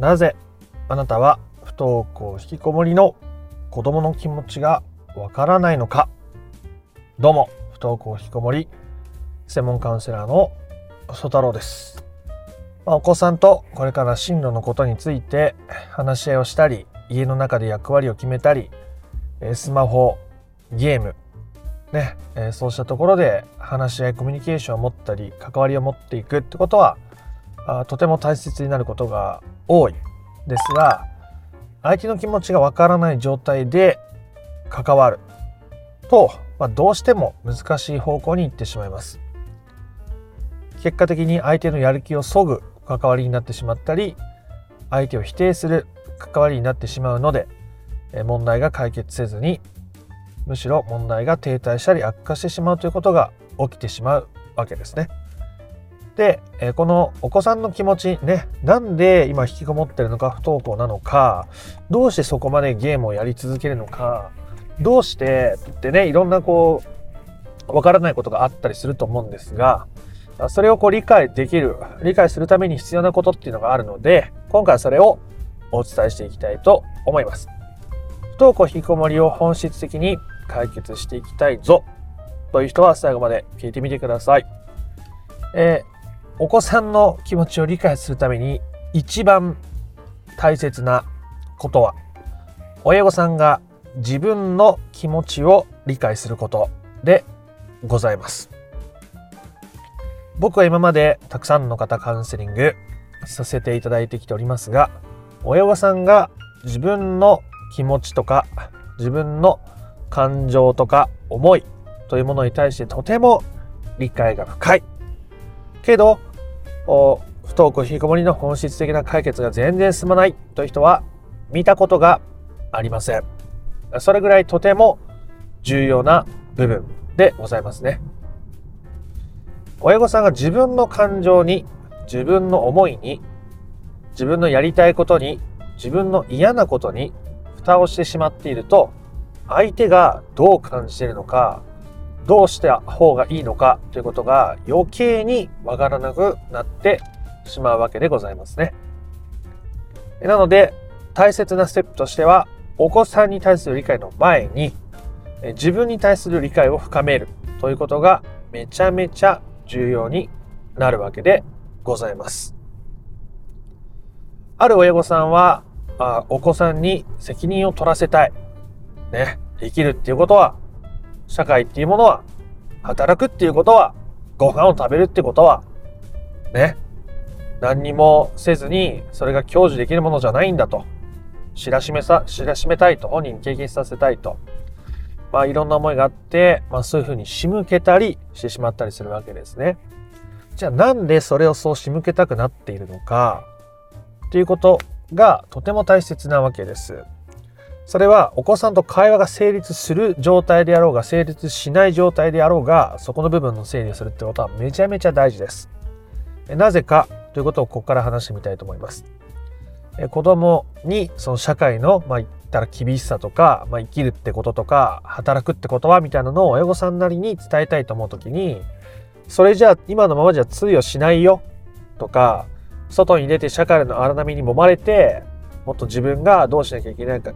なぜあなたは不登校引きこもりの子供の気持ちがわからないのか。どうも不登校引きこもり専門カウンセラーの曽太郎です、まあ、お子さんとこれから進路のことについて話し合いをしたり家の中で役割を決めたりえスマホゲームね、えーそうしたところで話し合いコミュニケーションを持ったり関わりを持っていくってことはあとても大切になることが多いですが相手の気持ちがわからない状態で関わると、まあ、どうしても難しい方向に行ってしまいます結果的に相手のやる気をそぐ関わりになってしまったり相手を否定する関わりになってしまうので問題が解決せずにむしろ問題が停滞したり悪化してしまうということが起きてしまうわけですね。で、えこのお子さんの気持ちね、なんで今引きこもってるのか不登校なのか、どうしてそこまでゲームをやり続けるのか、どうしてってね、いろんなこう、わからないことがあったりすると思うんですが、それをこう理解できる、理解するために必要なことっていうのがあるので、今回はそれをお伝えしていきたいと思います。不登校引きこもりを本質的に解決していきたいぞという人は最後まで聞いてみてください。えーお子さんの気持ちを理解するために一番大切なことは親御さんが自分の気持ちを理解することでございます。僕は今までたくさんの方カウンセリングさせていただいてきておりますが親御さんが自分の気持ちとか自分の感情とか思いというものに対してとても理解が深いけど不登校引きこもりの本質的な解決が全然進まないという人は見たことがありません。それぐらいとても重要な部分でございますね。親御さんが自分の感情に自分の思いに自分のやりたいことに自分の嫌なことに蓋をしてしまっていると相手がどう感じているのかどうした方がいいのかということが余計にわからなくなってしまうわけでございますね。なので大切なステップとしてはお子さんに対する理解の前に自分に対する理解を深めるということがめちゃめちゃ重要になるわけでございます。ある親御さんはあお子さんに責任を取らせたい。ね。生きるっていうことは、社会っていうものは、働くっていうことは、ご飯を食べるってことは、ね。何にもせずに、それが享受できるものじゃないんだと。知らしめさ、知らしめたいと。本人に経験させたいと。まあ、いろんな思いがあって、まあ、そういうふうに仕向けたりしてしまったりするわけですね。じゃあ、なんでそれをそう仕向けたくなっているのか、っていうことがとても大切なわけです。それはお子さんと会話が成立する状態であろうが成立しない状態であろうがそこの部分の整理をするってことはめちゃめちゃ大事です。えなぜかということをここから話してみたいと思います。え子供にその社会のまあ言ったら厳しさとか、まあ、生きるってこととか働くってことはみたいなのを親御さんなりに伝えたいと思うときにそれじゃあ今のままじゃ通用しないよとか外に出て社会の荒波に揉まれてもっと自分がどうしなきゃいけないか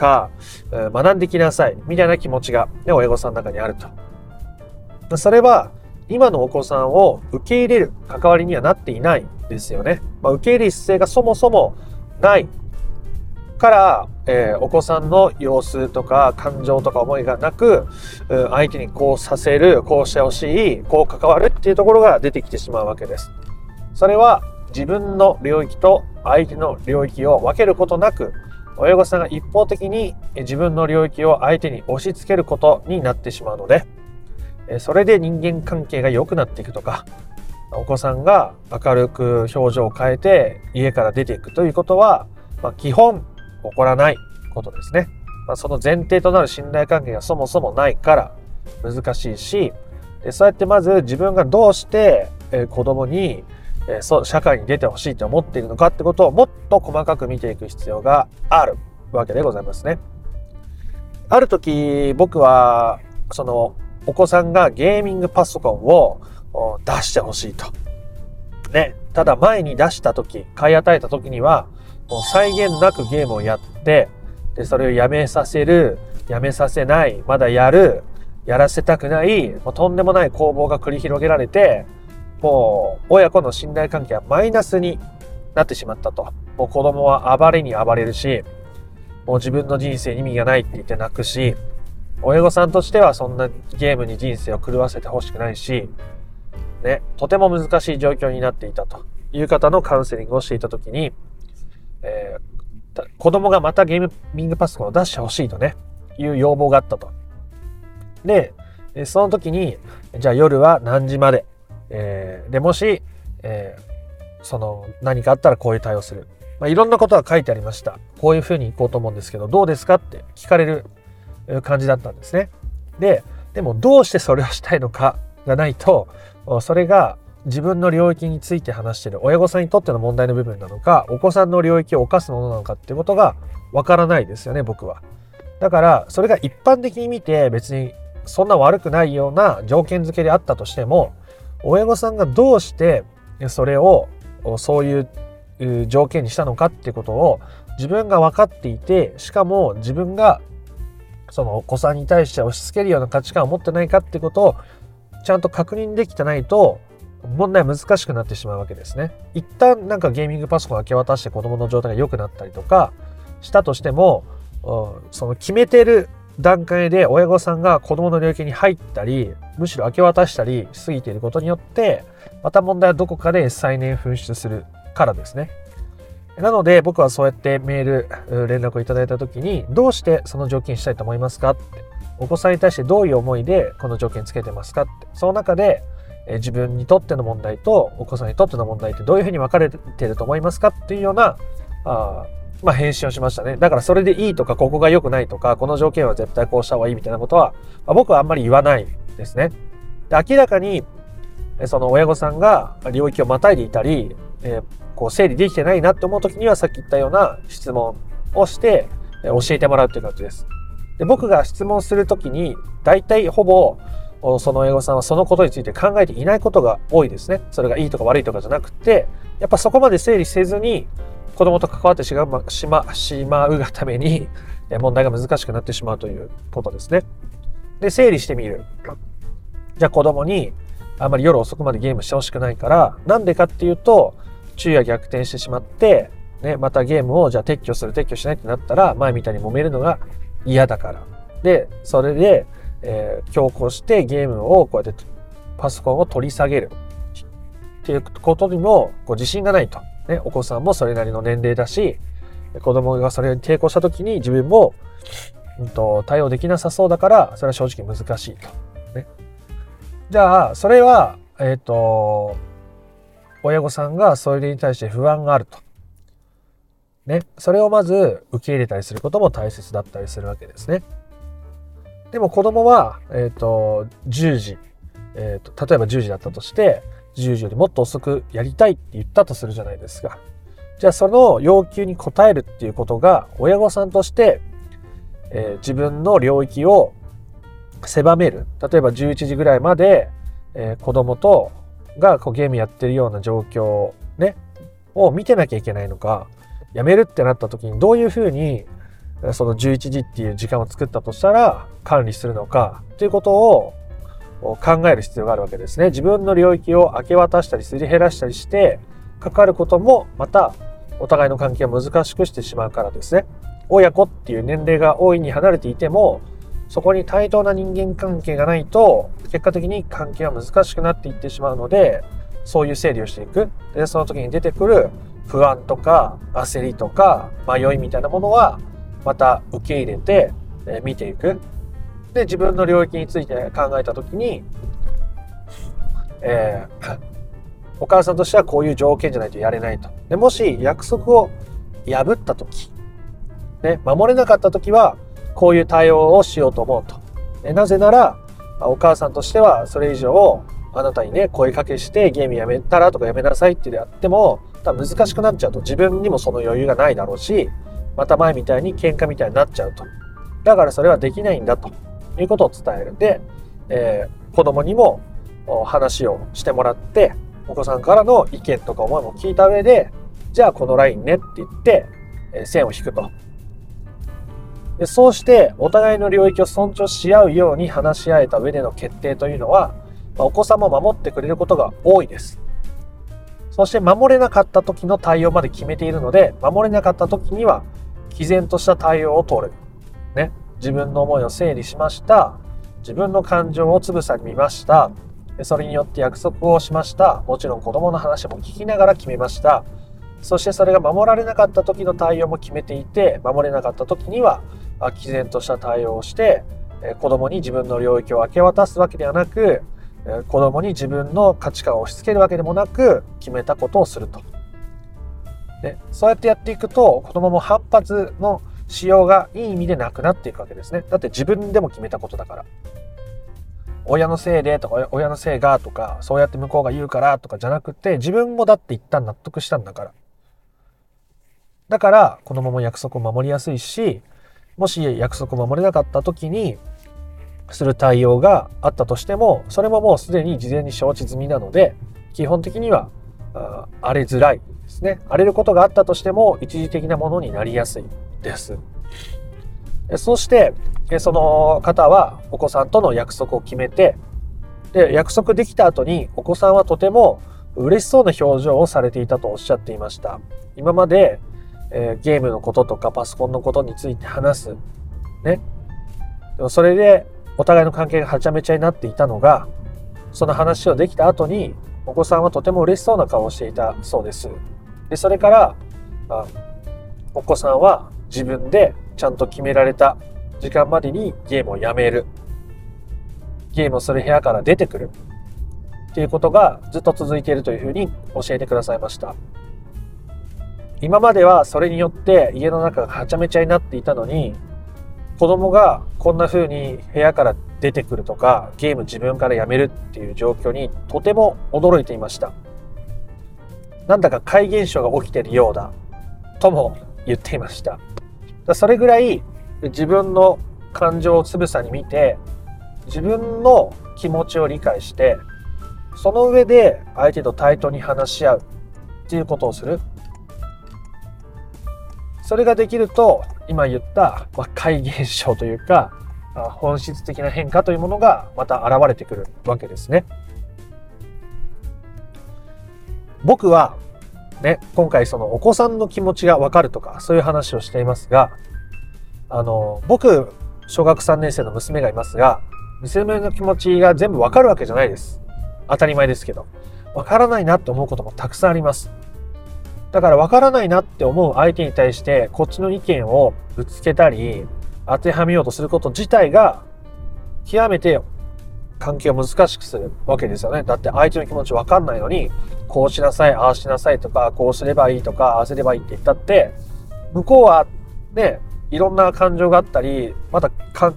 か学んできなさいみたいな気持ちが、ね、親御さんの中にあると。それは今のお子さんを受け入れる関わりにはなっていないですよね。まあ、受け入れる姿勢がそもそもないから、えーお子さんの様子とか感情とか思いがなく、うん相手にこうさせる、こうしてほしい、こう関わるっていうところが出てきてしまうわけです。それは自分の領域と相手の領域を分けることなく、親御さんが一方的に自分の領域を相手に押し付けることになってしまうので、それで人間関係が良くなっていくとか、お子さんが明るく表情を変えて家から出ていくということは、まあ、基本起こらないことですね。まあ、その前提となる信頼関係がそもそもないから難しいし、そうやってまず自分がどうして、え子供に、えーそう社会に出てほしいと思っているのかってことをもっと細かく見ていく必要があるわけでございますね。ある時僕はそのお子さんがゲーミングパソコンを出してほしいと。ね。ただ前に出した時、買い与えた時には、もう際限なくゲームをやって、で、それをやめさせる、やめさせない、まだやる、やらせたくない、もうとんでもない攻防が繰り広げられて、もう親子の信頼関係はマイナスになってしまったと。もう子供は暴れに暴れるし、もう自分の人生に意味がないって言って泣くし、親御さんとしてはそんなゲームに人生を狂わせてほしくないし、ね、とても難しい状況になっていたという方のカウンセリングをしていたときに、えー、子供がまたゲーミングパソコンを出してほしいとね、いう要望があったと。で、その時に、じゃあ夜は何時まで、えー、で、もし、えー、その何かあったらこういう対応する。まあ、いろんなことが書いてありました。こういうふうに行こうと思うんですけど、どうですかって聞かれる感じだったんですね。で、でもどうしてそれをしたいのかがないと、それが自分の領域について話している親御さんにとっての問題の部分なのか、お子さんの領域を犯すものなのかっていうことがわからないですよね、僕は。だから、それが一般的に見て別にそんな悪くないような条件付けであったとしても、親御さんがどうしてそれをそういう条件にしたのかっていうことを自分が分かっていて、しかも自分がそのお子さんに対して押し付けるような価値観を持ってないかってことをちゃんと確認できてないと問題は難しくなってしまうわけですね。一旦なんかゲーミングパソコンを明け渡して子供の状態が良くなったりとかしたとしてもその決めてる段階で親御さんが子供の領域に入ったりむしろ明け渡したりしすぎていることによってまた問題はどこかで再燃噴出するからですね。なので僕はそうやってメール連絡をいただいた時にどうしてその条件したいと思いますかってお子さんに対してどういう思いでこの条件つけてますかってその中で自分にとっての問題とお子さんにとっての問題ってどういうふうに分かれてると思いますかっていうようなあまあ返信をしましたね。だからそれでいいとかここが良くないとかこの条件は絶対こうした方がいいみたいなことは、まあ、僕はあんまり言わないですね。で明らかにその親御さんが領域をまたいでいたり、えー、こう整理できてないなって思う時にはさっき言ったような質問をしてえ教えてもらうっていう感じです。で僕が質問する時に大体ほぼその親御さんはそのことについて考えていないことが多いですね。それがいいとか悪いとかじゃなくて、やっぱそこまで整理せずに子供と関わってしましましまうがために問題が難しくなってしまうということですね。で、整理してみる。じゃあ子供にあんまり夜遅くまでゲームしてほしくないから、なんでかっていうと、昼夜逆転してしまって、ね、またゲームをじゃあ撤去する撤去しないってなったら、前みたいに揉めるのが嫌だから。で、それで、えー、強行してゲームをこうやってパソコンを取り下げるっていうことにもこう自信がないと。ね、お子さんもそれなりの年齢だし、子供がそれに抵抗した時に自分も、うんと、対応できなさそうだから、それは正直難しいと。じゃあ、それは、えっ、ー、と、親御さんがそれに対して不安があると。ね。それをまず受け入れたりすることも大切だったりするわけですね。でも子供は、えっ、ー、と、10時、えっ、ー、と、例えば10時だったとして、10時よりもっと遅くやりたいって言ったとするじゃないですか。じゃあその要求に応えるっていうことが親御さんとして、えー、自分の領域を狭める。例えば11時ぐらいまで、えー、子供とがこうゲームやってるような状況ね、を見てなきゃいけないのか、やめるってなった時にどういうふうにその11時っていう時間を作ったとしたら管理するのかということを考える必要があるわけですね。自分の領域を明け渡したりすり減らしたりしてかかることもまたお互いの関係を難しくしてしまうからですね。親子っていう年齢が大いに離れていてもそこに対等な人間関係がないと結果的に関係は難しくなっていってしまうのでそういう整理をしていく。で、その時に出てくる不安とか焦りとか迷いみたいなものはまた受け入れて、え見ていく。で、自分の領域について考えた時に、えー、お母さんとしてはこういう条件じゃないとやれないと。でもし約束を破った時、ね、守れなかった時は、こういう対応をしようと思うと。えなぜなら、お母さんとしてはそれ以上あなたにね、声かけしてゲームやめたらとかやめなさいってやっても、多分難しくなっちゃうと自分にもその余裕がないだろうし、また前みたいに喧嘩みたいになっちゃうと。だからそれはできないんだということを伝える。で、えー、子供にも話をしてもらって、お子さんからの意見とか思いも聞いた上で、じゃあこのラインねって言って、え線を引くと。でそうしてお互いの領域を尊重し合うように話し合えた上での決定というのは、まあ、お子さんも守ってくれることが多いです。そして守れなかった時の対応まで決めているので、守れなかった時には、毅然とした対応を取る。ね。自分の思いを整理しました。自分の感情をつぶさに見ました。それによって約束をしました。もちろん子供の話も聞きながら決めました。そしてそれが守られなかった時の対応も決めていて、守れなかった時には、毅然とした対応をして、子供に自分の領域を明け渡すわけではなく、子供に自分の価値観を押し付けるわけでもなく決めたことをすると。でそうやってやっていくと子供も反発のしようがいい意味でなくなっていくわけですね。だって自分でも決めたことだから。親のせいでとか親のせいがとかそうやって向こうが言うからとかじゃなくて自分もだって一旦納得したんだから。だから子供も約束を守りやすいしもし約束を守れなかった時にする対応があったとしてもそれももうすでに事前に承知済みなので基本的には荒れづらいですね。荒れることがあったとしても一時的なものになりやすいです。そしてその方はお子さんとの約束を決めてで約束できた後にお子さんはとても嬉しそうな表情をされていたとおっしゃっていました。今まで、えー、ゲームのこととかパソコンのことについて話す。ね。でもそれでお互いの関係がはちゃめちゃになっていたのがその話をできた後にお子さんはとても嬉しそうな顔をしていたそうです。でそれからあお子さんは自分でちゃんと決められた時間までにゲームをやめる。ゲームをする部屋から出てくる。っていうことがずっと続いているというふうに教えてくださいました。今まではそれによって家の中がはちゃめちゃになっていたのに子供がこんな風に部屋から出てくるとかゲーム自分からやめるっていう状況にとても驚いていました。なんだか怪現象が起きてるようだとも言っていました。それぐらい自分の感情をつぶさに見て自分の気持ちを理解してその上で相手と対等に話し合うっていうことをする。それができると今言った、まあ、怪現象というか本質的な変化というものがまた現れてくるわけですね。僕はね、今回そのお子さんの気持ちがわかるとかそういう話をしていますが、あの、僕、小学3年生の娘がいますが、娘の気持ちが全部わかるわけじゃないです。当たり前ですけど。わからないなって思うこともたくさんあります。だから分からないなって思う相手に対してこっちの意見をぶつけたり当てはめようとすること自体が極めて関係を難しくするわけですよね。だって相手の気持ち分かんないのにこうしなさい、ああしなさいとかこうすればいいとかああすればいいって言ったって向こうはね、いろんな感情があったりまだ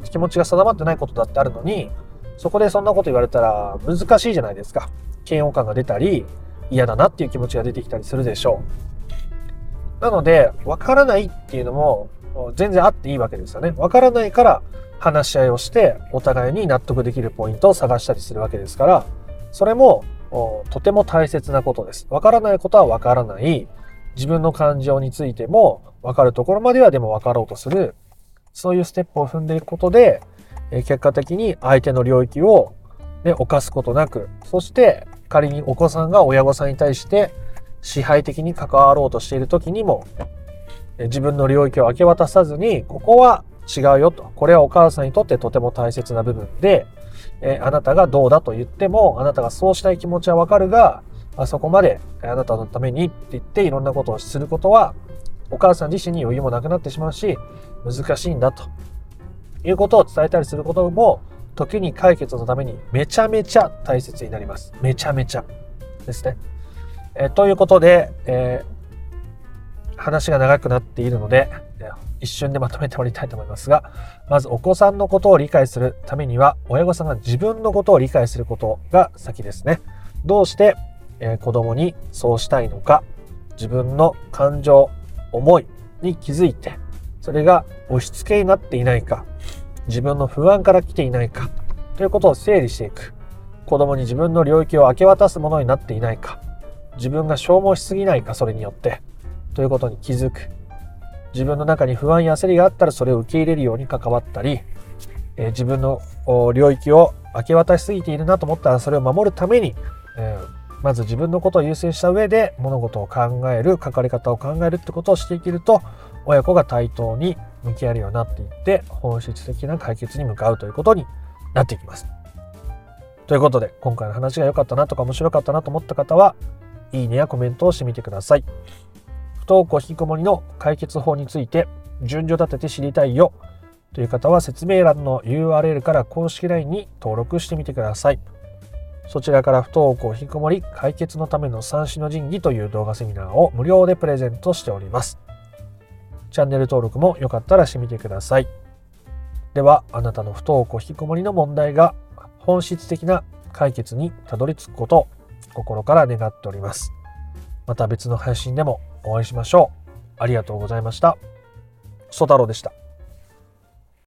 気持ちが定まってないことだってあるのにそこでそんなこと言われたら難しいじゃないですか。嫌悪感が出たり嫌だなっていう気持ちが出てきたりするでしょう。なので、わからないっていうのも全然あっていいわけですよね。わからないから話し合いをしてお互いに納得できるポイントを探したりするわけですから、それもとても大切なことです。わからないことはわからない。自分の感情についてもわかるところまではでもわかろうとする。そういうステップを踏んでいくことで、結果的に相手の領域を、ね、犯すことなく、そして仮にお子さんが親御さんに対して支配的に関わろうとしている時にも自分の領域を明け渡さずにここは違うよと。これはお母さんにとってとても大切な部分でえあなたがどうだと言ってもあなたがそうしたい気持ちはわかるがあそこまであなたのためにって言っていろんなことをすることはお母さん自身に余裕もなくなってしまうし難しいんだということを伝えたりすることも時に解決のためにめちゃめちゃ大切になります。めちゃめちゃですね。えということで、えー、話が長くなっているので、一瞬でまとめておりたいと思いますが、まずお子さんのことを理解するためには、親御さんが自分のことを理解することが先ですね。どうして、えー、子供にそうしたいのか、自分の感情、思いに気づいて、それが押し付けになっていないか、自分の不安から来ていないか。ということを整理していく。子供に自分の領域を明け渡すものになっていないか。自分が消耗しすぎないかそれによって。ということに気づく。自分の中に不安や焦りがあったらそれを受け入れるように関わったり、えー、自分の領域を明け渡しすぎているなと思ったらそれを守るために、えー、まず自分のことを優先した上で物事を考える関わり方を考えるってことをしていけると親子が対等に向き合えるようになっていって本質的な解決に向かうということになっていきます。ということで今回の話が良かったなとか面白かったなと思った方はいいねやコメントをしてみてください。不登校引きこもりの解決法について順序立てて知りたいよという方は説明欄の URL から公式 LINE に登録してみてください。そちらから不登校引きこもり解決のための三種の神器という動画セミナーを無料でプレゼントしております。チャンネル登録もよかったらしてみてください。では、あなたの不登校引きこもりの問題が本質的な解決にたどり着くことを心から願っております。また別の配信でもお会いしましょう。ありがとうございました。ソ太郎でした。